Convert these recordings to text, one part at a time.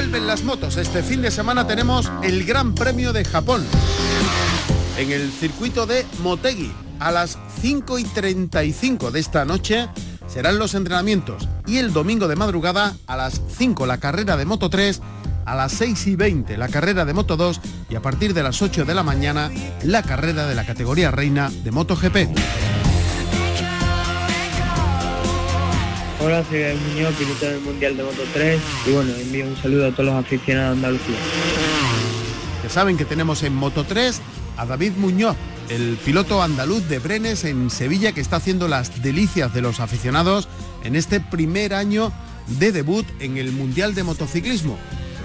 Vuelven las motos. Este fin de semana tenemos el Gran Premio de Japón en el circuito de Motegi. A las 5 y 35 de esta noche serán los entrenamientos y el domingo de madrugada a las 5 la carrera de Moto 3, a las 6 y 20 la carrera de Moto 2 y a partir de las 8 de la mañana la carrera de la categoría reina de MotoGP. Hola, soy Muñoz, piloto del Mundial de Moto 3 y bueno, envío un saludo a todos los aficionados de Andalucía. Ya saben que tenemos en Moto 3 a David Muñoz, el piloto andaluz de Brenes en Sevilla que está haciendo las delicias de los aficionados en este primer año de debut en el Mundial de Motociclismo.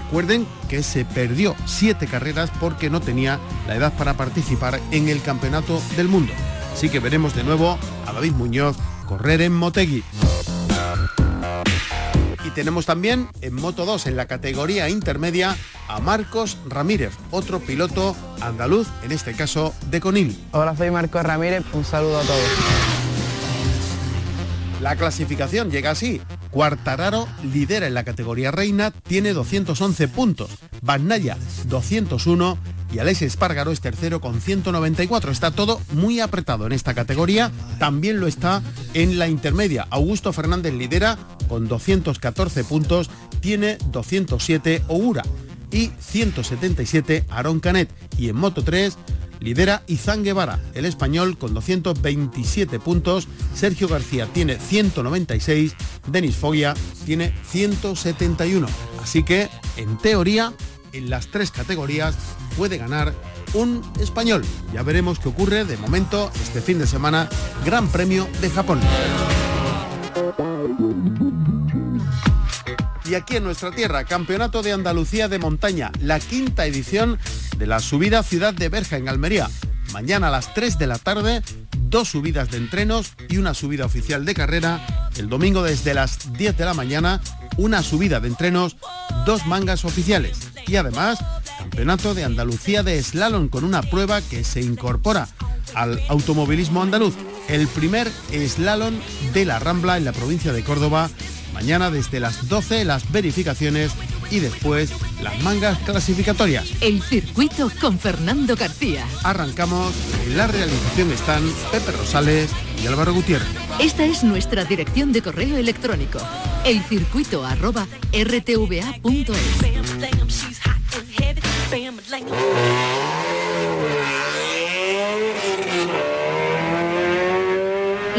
Recuerden que se perdió siete carreras porque no tenía la edad para participar en el Campeonato del Mundo. Así que veremos de nuevo a David Muñoz correr en Motegui. Tenemos también en Moto 2, en la categoría intermedia, a Marcos Ramírez, otro piloto andaluz, en este caso de Conil. Hola, soy Marcos Ramírez, un saludo a todos. La clasificación llega así. Cuartararo lidera en la categoría reina, tiene 211 puntos. Bagnaya 201 y Alex Espargaro es tercero con 194. Está todo muy apretado en esta categoría. También lo está en la intermedia. Augusto Fernández lidera con 214 puntos, tiene 207 Oura y 177 Aaron Canet. Y en Moto 3 lidera Izan Guevara, el español con 227 puntos, Sergio García tiene 196, Denis Foggia tiene 171. Así que, en teoría, en las tres categorías puede ganar un español. Ya veremos qué ocurre de momento este fin de semana, Gran Premio de Japón. Y aquí en nuestra tierra, Campeonato de Andalucía de Montaña, la quinta edición de la subida Ciudad de Berja en Almería. Mañana a las 3 de la tarde, dos subidas de entrenos y una subida oficial de carrera. El domingo desde las 10 de la mañana, una subida de entrenos, dos mangas oficiales. Y además, Campeonato de Andalucía de Slalom con una prueba que se incorpora al automovilismo andaluz. El primer slalom de la Rambla en la provincia de Córdoba Mañana desde las 12 las verificaciones y después las mangas clasificatorias. El circuito con Fernando García. Arrancamos. En la realización están Pepe Rosales y Álvaro Gutiérrez. Esta es nuestra dirección de correo electrónico. Elcircuito arroba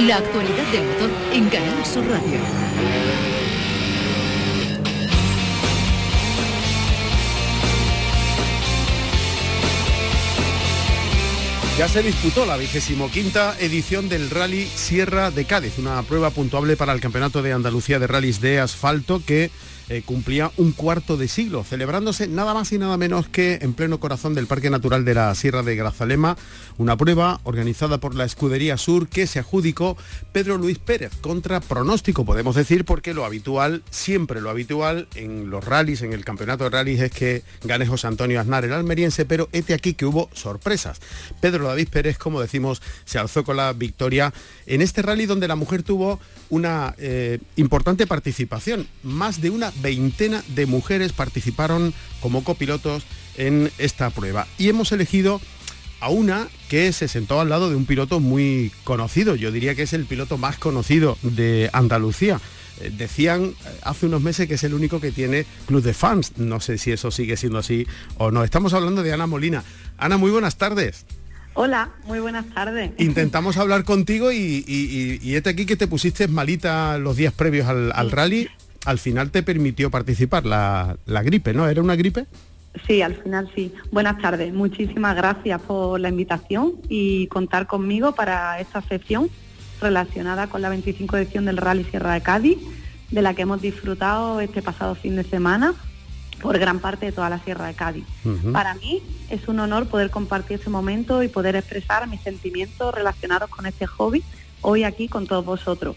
La actualidad del motor en Canal Radio. Ya se disputó la vigésimo quinta edición del Rally Sierra de Cádiz, una prueba puntuable para el Campeonato de Andalucía de Rallys de Asfalto que eh, cumplía un cuarto de siglo, celebrándose nada más y nada menos que en pleno corazón del Parque Natural de la Sierra de Grazalema, una prueba organizada por la Escudería Sur que se adjudicó Pedro Luis Pérez, contra pronóstico podemos decir, porque lo habitual, siempre lo habitual en los rallies, en el campeonato de rallies es que gane José Antonio Aznar, el almeriense, pero este aquí que hubo sorpresas. Pedro David Pérez, como decimos, se alzó con la victoria en este rally donde la mujer tuvo una eh, importante participación, más de una veintena de mujeres participaron como copilotos en esta prueba. Y hemos elegido a una que se sentó al lado de un piloto muy conocido, yo diría que es el piloto más conocido de Andalucía. Eh, decían eh, hace unos meses que es el único que tiene club de fans, no sé si eso sigue siendo así o no. Estamos hablando de Ana Molina. Ana, muy buenas tardes. Hola, muy buenas tardes. Intentamos hablar contigo y, y, este aquí que te pusiste malita los días previos al rally al final te permitió participar la, gripe, ¿no? ¿Era una gripe? Sí, al final sí. Buenas tardes. Muchísimas gracias por la invitación y contar conmigo para esta sesión relacionada con la 25 edición del Rally Sierra de Cádiz, de la que hemos disfrutado este pasado fin de semana por gran parte de toda la Sierra de Cádiz. Para mí es un honor poder compartir ese momento y poder expresar mis sentimientos relacionados con este hobby hoy aquí con todos vosotros.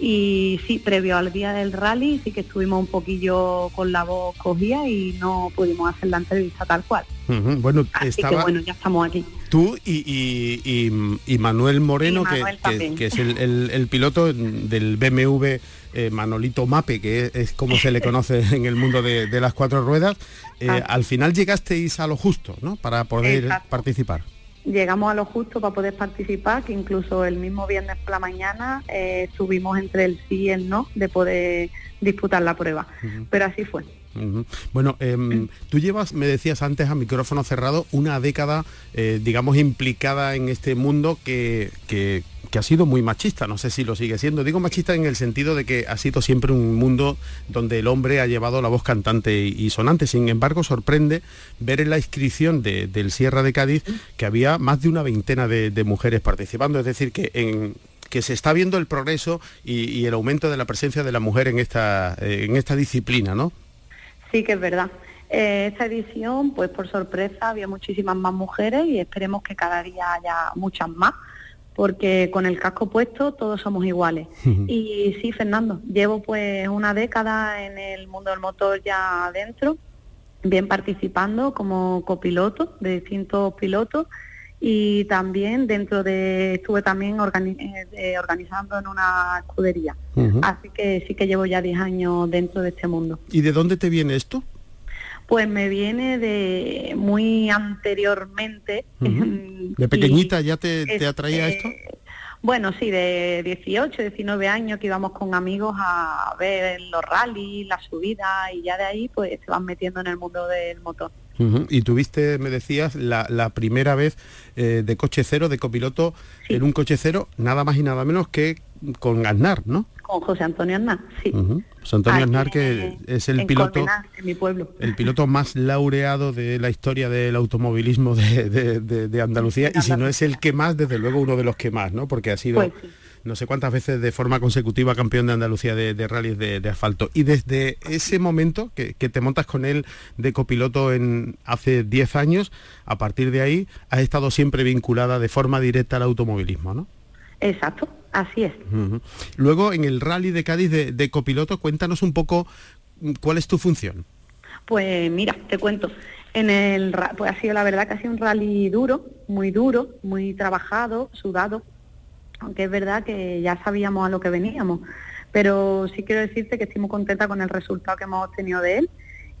Y sí, previo al día del rally sí que estuvimos un poquillo con la voz cogida y no pudimos hacer la entrevista tal cual. Bueno, Así que bueno, ya estamos aquí. Tú y, Manuel Moreno, que, es el, piloto del BMW eh, Manolito Mape, que es, como se le conoce en el mundo de, las cuatro ruedas, eh, al final llegasteis a lo justo, ¿no? Para poder participar llegamos a lo justo para poder participar, que incluso el mismo viernes por la mañana eh, estuvimos entre el sí y el no de poder disputar la prueba. Pero así fue. Bueno, em, tú llevas, me decías antes a micrófono cerrado, una década, eh, digamos, implicada en este mundo que, que, ha sido muy machista, no sé si lo sigue siendo. Digo machista en el sentido de que ha sido siempre un mundo donde el hombre ha llevado la voz cantante y, sonante. Sin embargo, sorprende ver en la inscripción del Sierra de Cádiz que había más de una veintena de, mujeres participando. Es decir, que que se está viendo el progreso y, el aumento de la presencia de la mujer en esta, en esta disciplina, ¿no? Sí que es verdad. Eh, esta edición, pues por sorpresa, había muchísimas más mujeres y esperemos que cada día haya muchas más, porque con el casco puesto todos somos iguales. y sí, Fernando, llevo pues una década en el mundo del motor ya adentro, bien participando como copiloto de distintos pilotos y también dentro de estuve también eh, organizando en una escudería. Así que sí que llevo ya 10 años dentro de este mundo. Y de dónde te viene esto pues me viene de muy anteriormente. De pequeñita ya te, te atraía esto bueno, sí, de 18, 19 años que íbamos con amigos a ver los rallies, la subida y ya de ahí pues se van metiendo en el mundo del motor. Y tuviste, me decías, la, primera vez eh, de coche cero, de copiloto, en un coche cero, nada más y nada menos que con Aznar, ¿no? Con José Antonio Aznar, sí. José Antonio Aznar, que es el piloto, en mi pueblo. el piloto más laureado de la historia del automovilismo de, Andalucía, y si no es el que más, desde luego uno de los que más, ¿no? Porque ha sido... Pues no sé cuántas veces de forma consecutiva campeón de Andalucía de, de rallies de, asfalto. Y desde ese momento que, te montas con él de copiloto en hace 10 años, a partir de ahí has estado siempre vinculada de forma directa al automovilismo, ¿no? Exacto, así es. Luego, en el rally de Cádiz de, copiloto, cuéntanos un poco mm, cuál es tu función. Pues mira, te cuento. En el, pues ha sido la verdad que ha sido un rally duro, muy duro, muy trabajado, sudado, aunque es verdad que ya sabíamos a lo que veníamos. Pero sí quiero decirte que estoy muy contenta con el resultado que hemos obtenido de él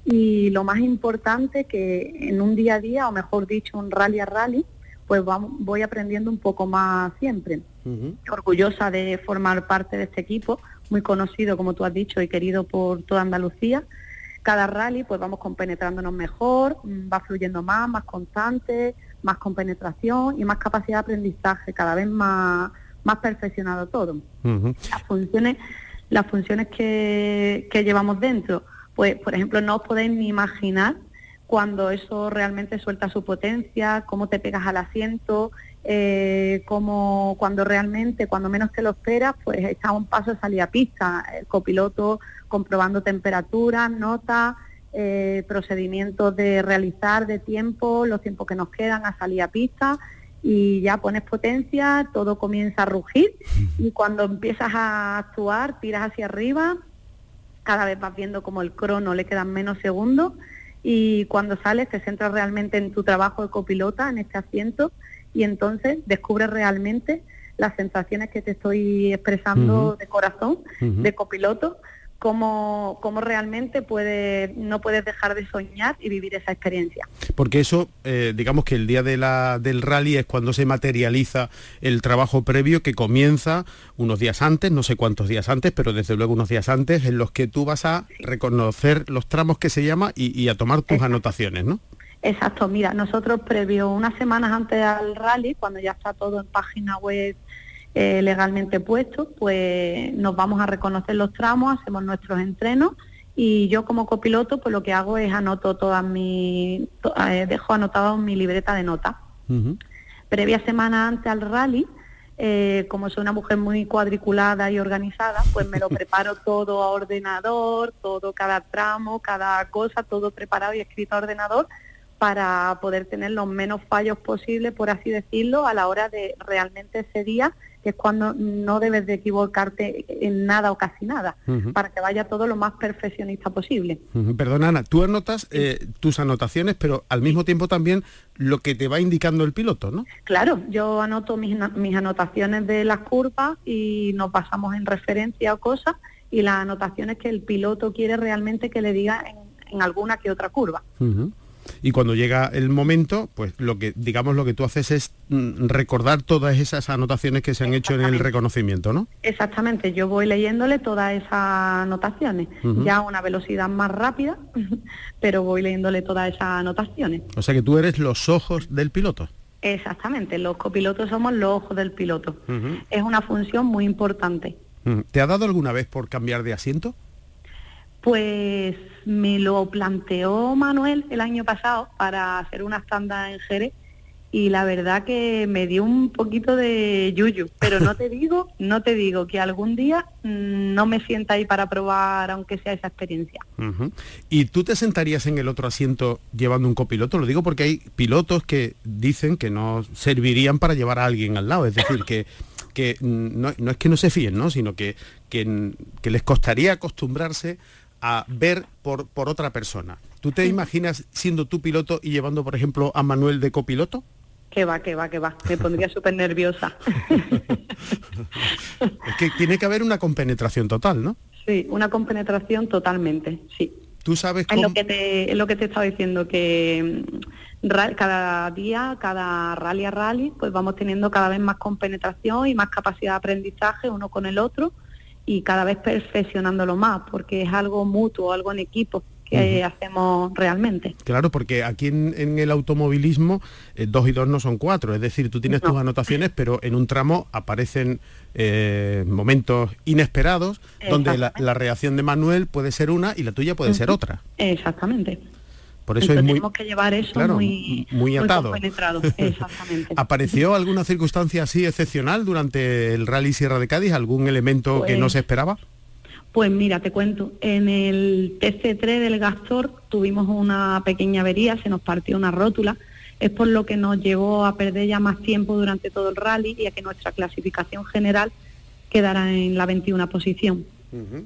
y lo más importante que en un día a día, o mejor dicho, un rally a rally, pues voy aprendiendo un poco más siempre. Orgullosa de formar parte de este equipo, muy conocido, como tú has dicho, y querido por toda Andalucía. Cada rally, pues vamos compenetrándonos mejor, mm, va fluyendo más, más constante, más compenetración y más capacidad de aprendizaje, cada vez más, más perfeccionado todo. Las funciones, las funciones que, que llevamos dentro, pues por ejemplo no os podéis ni imaginar cuando eso realmente suelta su potencia, cómo te pegas al asiento, eh, como cuando realmente, cuando menos te lo esperas, pues está a un paso de salir a pista, el copiloto comprobando temperaturas, notas, eh, procedimientos de realizar de tiempo, los tiempos que nos quedan a salir a pista y ya pones potencia, todo comienza a rugir y cuando empiezas a actuar, tiras hacia arriba, cada vez vas viendo como el crono le quedan menos segundos y cuando sales te centras realmente en tu trabajo de copilota, en este asiento y entonces descubres realmente las sensaciones que te estoy expresando de corazón, de copiloto, cómo, cómo realmente puede, no puedes dejar de soñar y vivir esa experiencia. Porque eso, eh, digamos que el día de la, del rally es cuando se materializa el trabajo previo que comienza unos días antes, no sé cuántos días antes, pero desde luego unos días antes, en los que tú vas a reconocer los tramos que se llama y, a tomar tus anotaciones, ¿no? Exacto, mira, nosotros previo unas semanas antes al rally, cuando ya está todo en página web eh, legalmente puesto, pues nos vamos a reconocer los tramos, hacemos nuestros entrenos y yo como copiloto pues lo que hago es anoto todas mis, eh, dejo anotado mi libreta de notas. Previa semana antes al rally, eh, como soy una mujer muy cuadriculada y organizada, pues me lo preparo todo a ordenador, todo, cada tramo, cada cosa, todo preparado y escrito a ordenador para poder tener los menos fallos posibles, por así decirlo, a la hora de realmente ese día que es cuando no debes de equivocarte en nada o casi nada, para que vaya todo lo más perfeccionista posible. Perdona, Ana, tú anotas eh, tus anotaciones, pero al mismo tiempo también lo que te va indicando el piloto, ¿no? Claro, yo anoto mis, mis anotaciones de las curvas y nos basamos en referencia o cosas, y las anotaciones que el piloto quiere realmente que le diga en, alguna que otra curva y cuando llega el momento, pues lo que digamos lo que tú haces es mm, recordar todas esas anotaciones que se han hecho en el reconocimiento, ¿no? Exactamente, yo voy leyéndole todas esas anotaciones, ya a una velocidad más rápida, pero voy leyéndole todas esas anotaciones. O sea que tú eres los ojos del piloto. Exactamente, los copilotos somos los ojos del piloto. Es una función muy importante. ¿Te ha dado alguna vez por cambiar de asiento? Pues me lo planteó Manuel el año pasado para hacer una tanda en Jerez y la verdad que me dio un poquito de yuyu, pero no te digo, no te digo que algún día mm, no me sienta ahí para probar aunque sea esa experiencia. ¿Y tú te sentarías en el otro asiento llevando un copiloto? Lo digo porque hay pilotos que dicen que no servirían para llevar a alguien al lado, es decir, que que mm, no, es que no se fíen, ¿no? sino que, que, que les costaría acostumbrarse a ver por, por otra persona. ¿Tú te imaginas siendo tú piloto y llevando, por ejemplo, a Manuel de copiloto? Que va, que va, que va. Me pondría súper nerviosa. es que tiene que haber una compenetración total, ¿no? Sí, una compenetración totalmente, sí. Tú sabes cómo... Es lo que te, es lo que te estaba diciendo, que mm, cada día, cada rally a rally, pues vamos teniendo cada vez más compenetración y más capacidad de aprendizaje uno con el otro y cada vez perfeccionándolo más, porque es algo mutuo, algo en equipo que hacemos realmente. Claro, porque aquí en, el automovilismo eh, dos y dos no son cuatro, es decir, tú tienes tus anotaciones, pero en un tramo aparecen eh, momentos inesperados donde la, reacción de Manuel puede ser una y la tuya puede ser otra. Exactamente. Por eso es muy, tenemos que llevar eso muy, muy atado. exactamente. ¿Apareció alguna circunstancia así excepcional durante el Rally Sierra de Cádiz? ¿Algún elemento que no pues se esperaba? Pues mira, te cuento, en el TC3 del Gastor tuvimos una pequeña avería, se nos partió una rótula, es por lo que nos llevó a perder ya más tiempo durante todo el rally y a que nuestra clasificación general quedara en la 21 posición.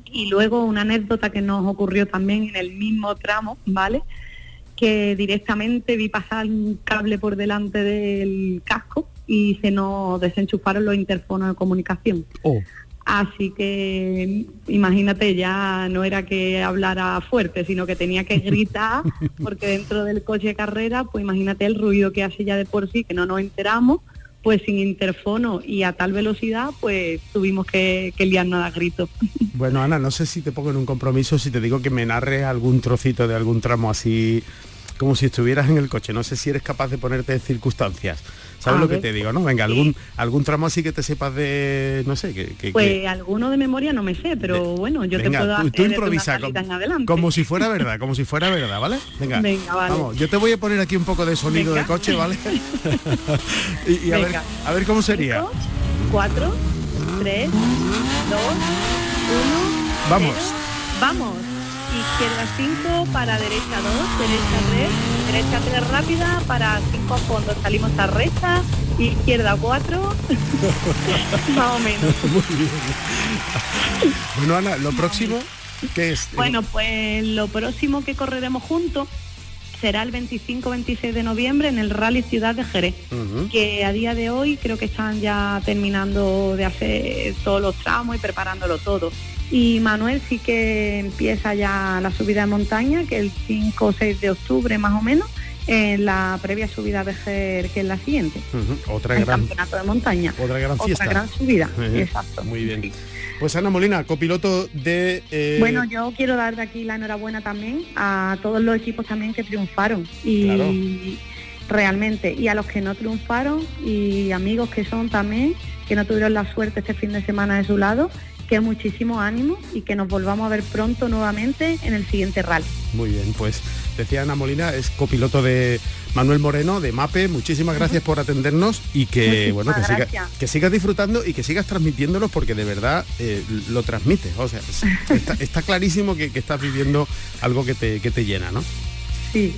Y luego una anécdota que nos ocurrió también en el mismo tramo, ¿vale? Que directamente vi pasar un cable por delante del casco y se nos desenchufaron los interfonos de comunicación. Oh. Así que imagínate, ya no era que hablara fuerte, sino que tenía que gritar, porque dentro del coche de carrera, pues imagínate el ruido que hace ya de por sí, que no nos enteramos, pues sin interfono y a tal velocidad, pues tuvimos que, que liarnos a gritos. Bueno, Ana, no sé si te pongo en un compromiso si te digo que me narres algún trocito de algún tramo así como si estuvieras en el coche. No sé si eres capaz de ponerte circunstancias. ¿Sabes lo que te digo, no? Venga, algún algún tramo así que te sepas de, no sé, que... pues alguno de memoria no me sé, pero bueno, yo te puedo tú, tú improvisa, como, como, si fuera verdad, como si fuera verdad, ¿vale? Venga, Venga vale. vamos, yo te voy a poner aquí un poco de sonido de coche, ¿vale? y, a, ver, a ver cómo sería. cuatro, tres, dos, uno... Vamos. vamos izquierda 5 para derecha 2, derecha 3, derecha 3 rápida para 5 fondos, salimos a recta, izquierda 4, más o menos. Muy bien. Bueno, Ana, lo próximo, ¿qué es? Bueno, pues lo próximo que correremos juntos será el 25-26 de noviembre en el Rally Ciudad de Jerez, que a día de hoy creo que están ya terminando de hacer todos los tramos y preparándolo todo. Y Manuel sí que empieza ya la subida de montaña, que el 5 o 6 de octubre más o menos, en la previa subida de Ger, que es la siguiente. Otra gran campeonato de montaña. Otra gran fiesta. Otra gran subida, exacto. Muy bien. Pues Ana Molina, copiloto de... Eh, bueno, yo quiero dar de aquí la enhorabuena también a todos los equipos también que triunfaron. Y realmente, y a los que no triunfaron y amigos que son también, que no tuvieron la suerte este fin de semana de su lado que muchísimo ánimo y que nos volvamos a ver pronto nuevamente en el siguiente rally. Muy bien, pues decía Ana Molina, es copiloto de Manuel Moreno, de MAPE. Muchísimas gracias por atendernos y que, bueno, que, siga, que, sigas disfrutando y que sigas transmitiéndolos porque de verdad eh, lo transmites. O sea, está, clarísimo que, estás viviendo algo que te, que te llena, ¿no? Sí.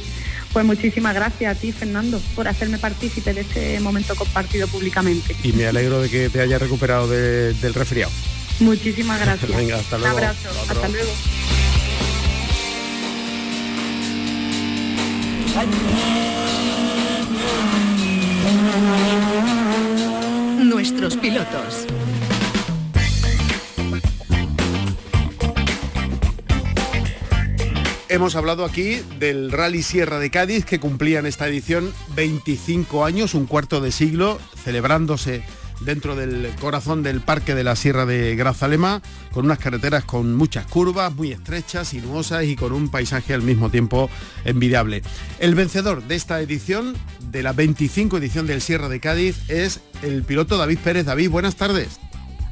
Pues muchísimas gracias a ti, Fernando, por hacerme partícipe de este momento compartido públicamente. Y me alegro de que te hayas recuperado del resfriado. Muchísimas gracias. Venga, hasta luego. Un abrazo. Hasta luego. Nuestros pilotos. Hemos hablado aquí del Rally Sierra de Cádiz que cumplía en esta edición 25 años, un cuarto de siglo, celebrándose dentro del corazón del Parque de la Sierra de Grazalema, con unas carreteras con muchas curvas, muy estrechas, sinuosas y con un paisaje al mismo tiempo envidiable. El vencedor de esta edición, de la 25 edición del Sierra de Cádiz, es el piloto David Pérez. David, buenas tardes.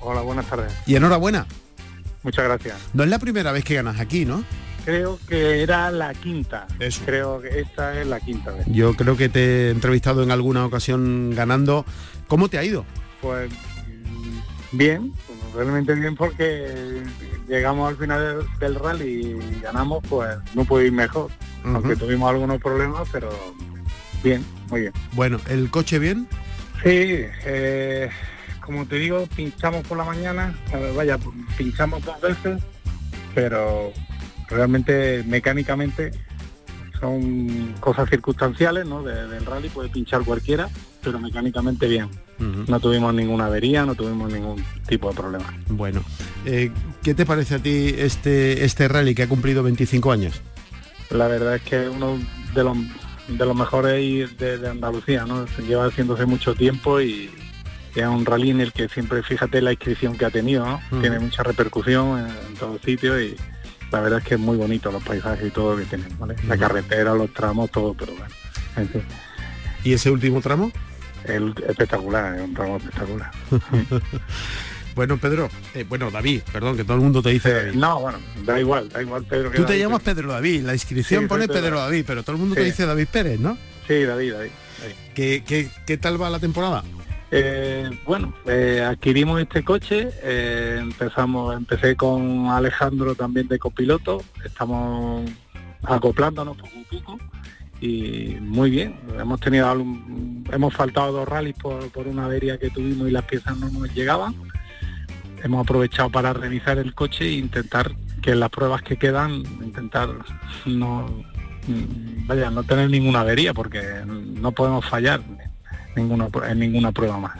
Hola, buenas tardes. Y enhorabuena. Muchas gracias. No es la primera vez que ganas aquí, ¿no? Creo que era la quinta. Eso. Creo que esta es la quinta vez. Yo creo que te he entrevistado en alguna ocasión ganando. ¿Cómo te ha ido? Pues bien, realmente bien porque llegamos al final del, rally y ganamos, pues no puede ir mejor. Aunque tuvimos algunos problemas, pero bien, muy bien. Bueno, ¿el coche bien? Sí, eh, como te digo, pinchamos por la mañana, vaya, pinchamos dos veces, pero realmente mecánicamente son cosas circunstanciales, ¿no? del rally puede pinchar cualquiera, pero mecánicamente bien. No tuvimos ninguna avería, no tuvimos ningún tipo de problema. Bueno, eh, ¿qué te parece a ti este, este rally que ha cumplido 25 años? La verdad es que uno de los, de los mejores de, Andalucía, ¿no? Lleva haciéndose mucho tiempo y, es un rally en el que siempre, fíjate la inscripción que ha tenido, Tiene mucha repercusión en, en todos sitios y la verdad es que es muy bonito los paisajes y todo que tienen, La carretera, los tramos, todo, pero bueno. ¿Y ese último tramo? Espectacular, es un tramo espectacular. Bueno, Pedro, eh, bueno, David, perdón, que todo el mundo te dice eh, David. No, bueno, da igual, da igual Pedro. Tú te llamas Pedro David, la inscripción pone Pedro, David, pero todo el mundo te dice David Pérez, ¿no? Sí, David, David. ¿Qué, qué, qué tal va la temporada? Eh, bueno, eh, adquirimos este coche, eh, empezamos, empecé con Alejandro también de copiloto, estamos acoplándonos poco a poco y muy bien. Hemos tenido hemos faltado dos rallies por, una avería que tuvimos y las piezas no nos llegaban. Hemos aprovechado para revisar el coche e intentar que las pruebas que quedan, intentar no vaya, no tener ninguna avería porque no podemos fallar ninguna, en ninguna prueba más.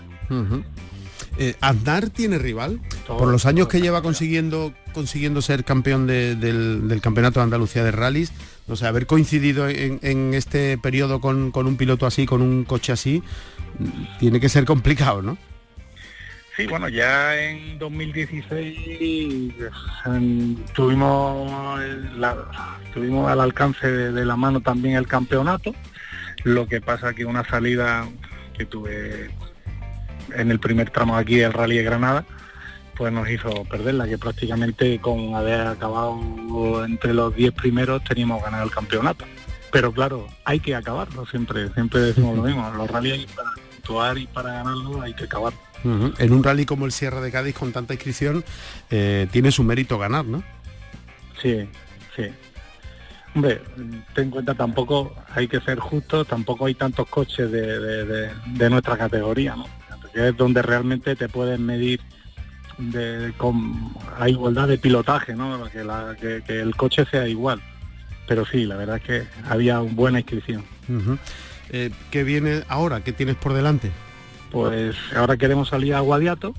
Eh, ¿Aznar tiene rival? Por los años que lleva consiguiendo consiguiendo ser campeón del, Campeonato de Andalucía de Rallys, o sea, haber coincidido en, este periodo con, un piloto así, con un coche así, tiene que ser complicado, ¿no? Sí, bueno, ya en 2016 tuvimos, tuvimos al alcance de, la mano también el campeonato, lo que pasa que una salida que tuve en el primer tramo aquí del Rally de Granada, pues nos hizo perderla, que prácticamente con haber acabado entre los 10 primeros teníamos ganado el campeonato. Pero claro, hay que acabarlo siempre, siempre decimos lo mismo, los rallies para actuar y para ganarlo hay que acabar. En un rally como el Sierra de Cádiz con tanta inscripción, eh, tiene su mérito ganar, ¿no? Sí, sí. Hombre, ten en cuenta tampoco, hay que ser justo, tampoco hay tantos coches de, nuestra categoría, ¿no? Que es donde realmente te pueden medir de, con a igualdad de pilotaje, ¿no? Que, que, el coche sea igual. Pero sí, la verdad es que había una buena inscripción. Eh, ¿Qué viene ahora? ¿Qué tienes por delante? Pues ahora queremos salir a Guadiato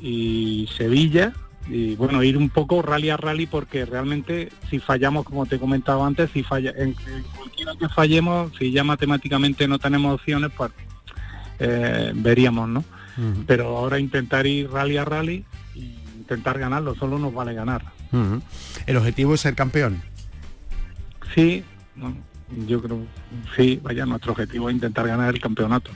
y Sevilla y bueno, ir un poco rally a rally porque realmente si fallamos, como te he comentado antes, si falla, en, cualquiera que fallemos, si ya matemáticamente no tenemos opciones, pues eh, veríamos, ¿no? Pero ahora intentar ir rally a rally e intentar ganarlo, solo nos vale ganar. ¿El objetivo es ser campeón? Sí, yo creo, sí, vaya, nuestro objetivo es intentar ganar el campeonato.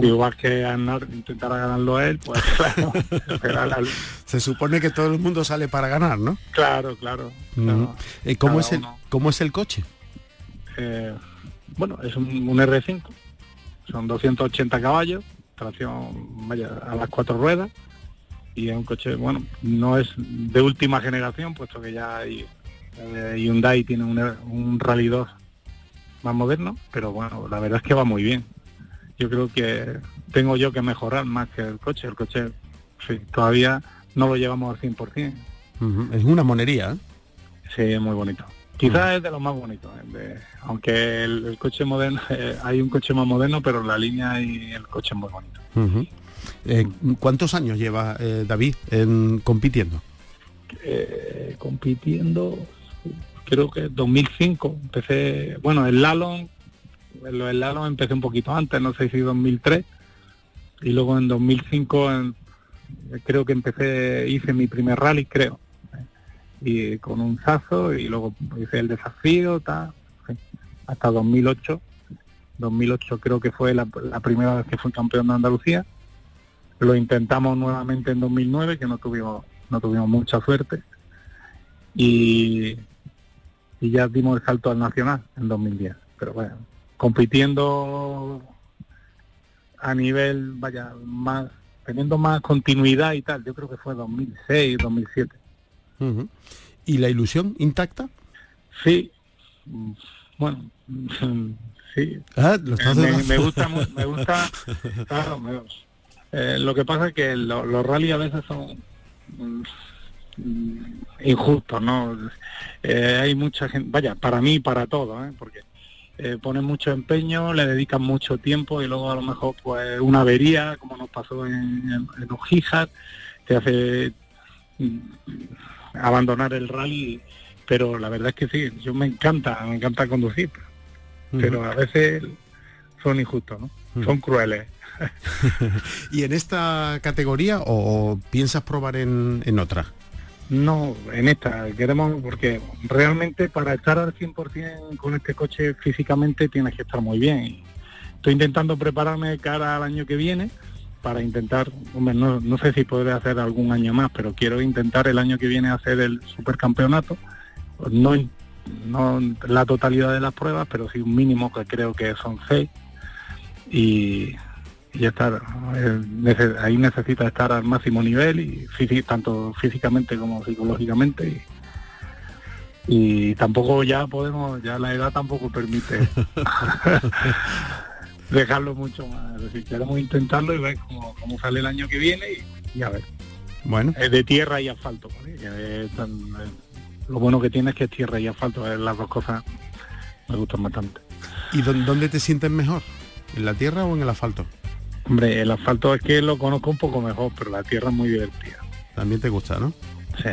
Igual que ganar, intentar ganarlo a él, pues claro. Se supone que todo el mundo sale para ganar, ¿no? Claro, claro. ¿Cómo, es el, ¿Cómo es el coche? eh, bueno, es un, R5, son 280 caballos, tracción vaya, a las cuatro ruedas y es un coche, bueno, no es de última generación, puesto que ya hay, eh, Hyundai tiene un, un Rally 2 más moderno, pero bueno, la verdad es que va muy bien. Yo creo que tengo yo que mejorar más que el coche. El coche todavía no lo llevamos al 100%. Es una monería. ¿eh? Sí, es muy bonito. Quizás es de los más bonitos, ¿eh? aunque el, coche moderno, eh, hay un coche más moderno, pero la línea y el coche es muy bonito. ¿Cuántos años lleva David en, compitiendo? compitiendo, creo que 2005. Empecé, bueno, el Lalon, el Lalon empecé un poquito antes, no sé si 2003, y luego en 2005 creo que empecé, hice mi primer rally, creo, y con un sazo y luego hice el desafío, tal, hasta 2008. 2008 creo que fue la, primera vez que fui campeón de Andalucía. Lo intentamos nuevamente en 2009, que no tuvimos no tuvimos mucha suerte. Y, y ya dimos el salto al nacional en 2010. Pero bueno, compitiendo a nivel, vaya, más, teniendo más continuidad y tal, yo creo que fue 2006, 2007. ¿Y la ilusión intacta? Sí, bueno, sí. Ah, me, gusta, me gusta, claro, eh, lo que pasa es que los rally a veces son mm, injustos, ¿no? Eh, hay mucha gente, vaya, para mí para todo, ¿eh? porque ponen mucho empeño, le dedican mucho tiempo y luego a lo mejor pues una avería, como nos pasó en, en, te hace mm, abandonar el rally, pero la verdad es que sí, yo me encanta, me encanta conducir, pero a veces son injustos, ¿no? Son crueles. ¿Y en esta categoría o, piensas probar en, en otra? No, en esta queremos, porque realmente para estar al 100% con este coche físicamente tienes que estar muy bien. Estoy intentando prepararme cara al año que viene para intentar, hombre, no, no sé si podré hacer algún año más, pero quiero intentar el año que viene hacer el supercampeonato, no, no la totalidad de las pruebas, pero sí un mínimo que creo que son seis. Y, y estar eh, ahí necesita estar al máximo nivel y tanto físicamente como psicológicamente. Y, tampoco ya podemos ya la edad tampoco permite dejarlo mucho más queremos intentarlo y ver cómo, sale el año que viene y, a ver bueno es de tierra y asfalto lo bueno que tiene es que es tierra y asfalto las dos cosas me gustan bastante y dónde te sientes mejor en la tierra o en el asfalto Hombre, el asfalto es que lo conozco un poco mejor, pero la tierra es muy divertida. También te gusta, ¿no? Sí.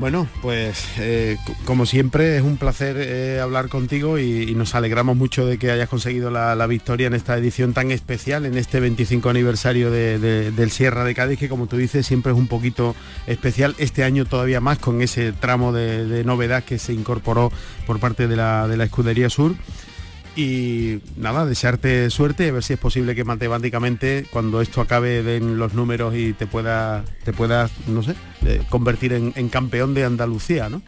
Bueno, pues eh, como siempre es un placer eh, hablar contigo y, nos alegramos mucho de que hayas conseguido la, victoria en esta edición tan especial, en este 25 aniversario del Sierra de Cádiz, que como tú dices siempre es un poquito especial, este año todavía más con ese tramo de, novedad que se incorporó por parte de la, de la Escudería Sur y nada, desearte suerte, a ver si es posible que matemáticamente cuando esto acabe den los números y te pueda, te puedas, no sé, eh, convertir en, campeón de Andalucía, ¿no?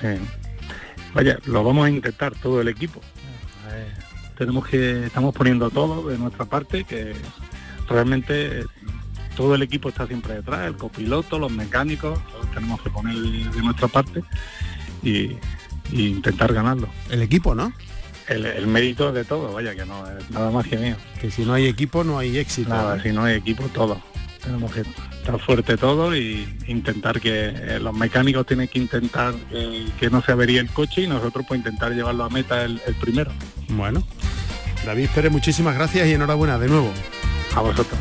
Sí. Vaya, lo vamos a intentar todo el equipo. tenemos que, estamos poniendo todo de nuestra parte, que realmente todo el equipo está siempre detrás, el copiloto, los mecánicos, todos tenemos que poner de nuestra parte y intentar ganarlo. El equipo, ¿no? El, mérito de todo, vaya, que no es nada más que mío. Que si no hay equipo no hay éxito. Nada, si no hay equipo, todo. Tenemos que estar fuerte todo y intentar que eh, los mecánicos tienen que intentar que, no se averíe el coche y nosotros pues intentar llevarlo a meta el, el primero. Bueno, David Pérez, muchísimas gracias y enhorabuena de nuevo. A vosotros.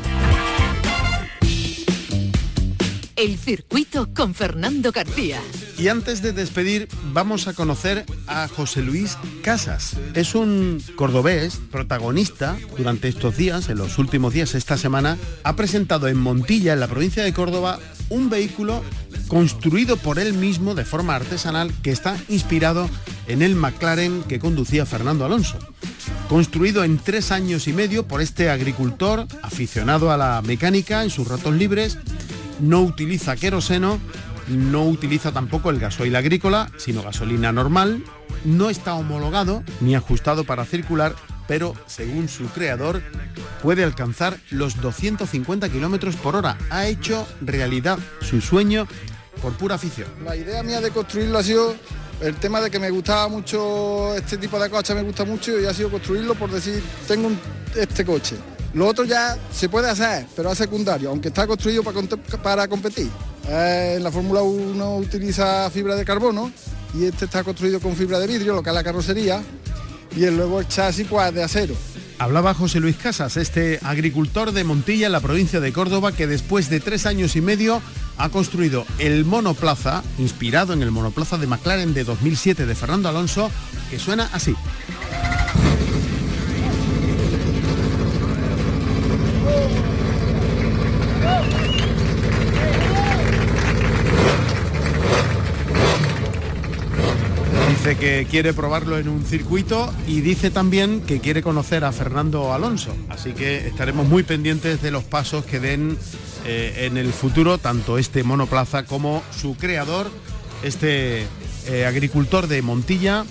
El circuito con Fernando García. Y antes de despedir, vamos a conocer a José Luis Casas. Es un cordobés protagonista durante estos días, en los últimos días, esta semana, ha presentado en Montilla, en la provincia de Córdoba, un vehículo construido por él mismo de forma artesanal que está inspirado en el McLaren que conducía Fernando Alonso. Construido en tres años y medio por este agricultor aficionado a la mecánica en sus ratos libres no utiliza queroseno no utiliza tampoco el gasoil agrícola, sino gasolina normal, no está homologado ni ajustado para circular, pero según su creador puede alcanzar los 250 kilómetros por hora. Ha hecho realidad su sueño por pura afición. La idea mía de construirlo ha sido el tema de que me gustaba mucho este tipo de coche, me gusta mucho y ha sido construirlo por decir, tengo este coche. Lo otro ya se puede hacer, pero es secundario, aunque está construido para, para competir. Eh, en la Fórmula 1 utiliza fibra de carbono y este está construido con fibra de vidrio, lo que es la carrocería, y luego el chasis pues de acero. Hablaba José Luis Casas, este agricultor de Montilla en la provincia de Córdoba que después de tres años y medio ha construido el monoplaza, inspirado en el monoplaza de McLaren de 2007 de Fernando Alonso, que suena así. Dice que quiere probarlo en un circuito y dice también que quiere conocer a Fernando Alonso. Así que estaremos muy pendientes de los pasos que den eh, en el futuro tanto este monoplaza como su creador, este eh, agricultor de Montilla,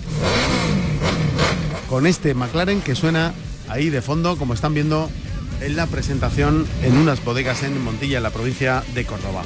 con este McLaren que suena ahí de fondo, como están viendo en la presentación en unas bodegas en Montilla, en la provincia de Córdoba.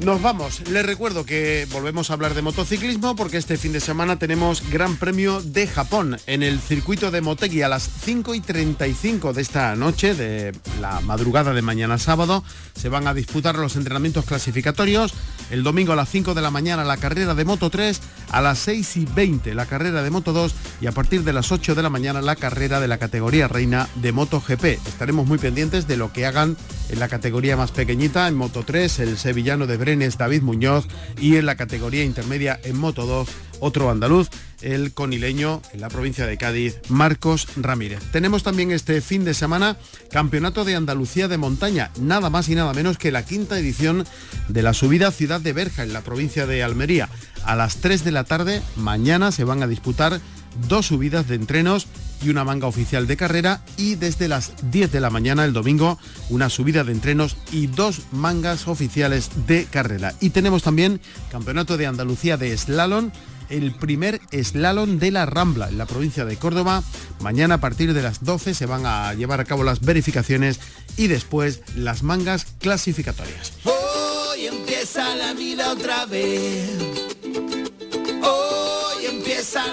Nos vamos. Les recuerdo que volvemos a hablar de motociclismo porque este fin de semana tenemos Gran Premio de Japón en el circuito de Motegi a las 5 y 35 de esta noche, de la madrugada de mañana sábado. Se van a disputar los entrenamientos clasificatorios. El domingo a las 5 de la mañana la carrera de Moto 3, a las 6 y 20 la carrera de Moto 2 y a partir de las 8 de la mañana la carrera de la categoría reina de Moto GP. Estaremos muy pendientes de lo que hagan en la categoría más pequeñita, en Moto 3, el sevillano de Brenes David Muñoz y en la categoría intermedia en Moto 2, otro andaluz, el conileño en la provincia de Cádiz, Marcos Ramírez. Tenemos también este fin de semana Campeonato de Andalucía de Montaña, nada más y nada menos que la quinta edición de la subida Ciudad de Berja en la provincia de Almería. A las 3 de la tarde, mañana se van a disputar dos subidas de entrenos y una manga oficial de carrera y desde las 10 de la mañana el domingo una subida de entrenos y dos mangas oficiales de carrera. Y tenemos también Campeonato de Andalucía de Slalom, el primer slalom de la Rambla en la provincia de Córdoba. Mañana a partir de las 12 se van a llevar a cabo las verificaciones y después las mangas clasificatorias. Hoy empieza la vida otra vez.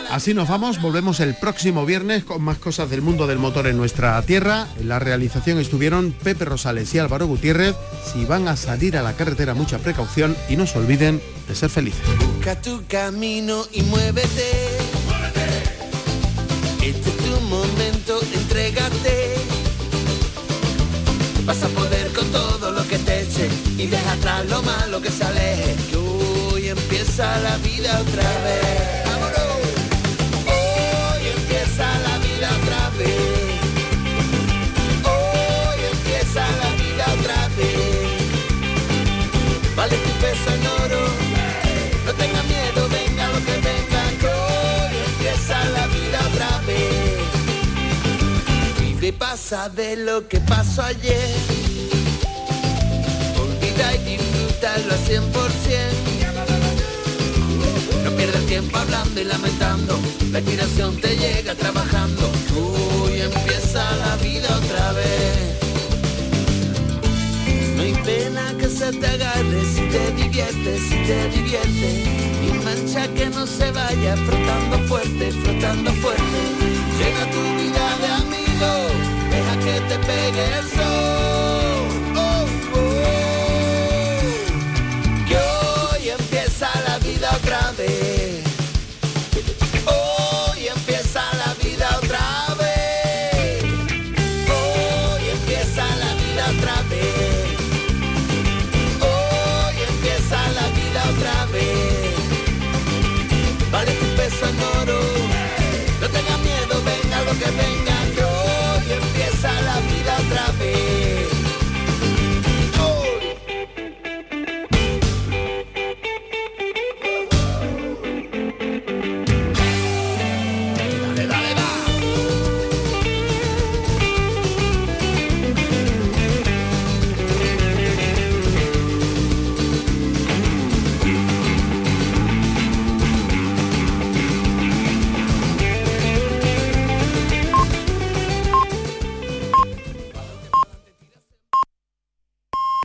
Así nos vamos, volvemos el próximo viernes con más cosas del mundo del motor en nuestra tierra. En la realización estuvieron Pepe Rosales y Álvaro Gutiérrez. Si van a salir a la carretera, mucha precaución y no se olviden de ser felices. Busca tu camino y muévete. Este es tu momento. Vas a poder con todo lo que te y deja atrás lo malo que empieza la vida otra vez. Pasa de lo que pasó ayer. Olvida y disfrútalo al 100%. No pierdas tiempo hablando y lamentando. La inspiración te llega trabajando. Hoy empieza la vida otra vez pena que se te agarre si te diviertes, si te diviertes. Y mancha que no se vaya frotando fuerte, frotando fuerte. Llena tu vida de amigos, deja que te pegue el sol. Oh, oh. Que hoy empieza la vida otra vez.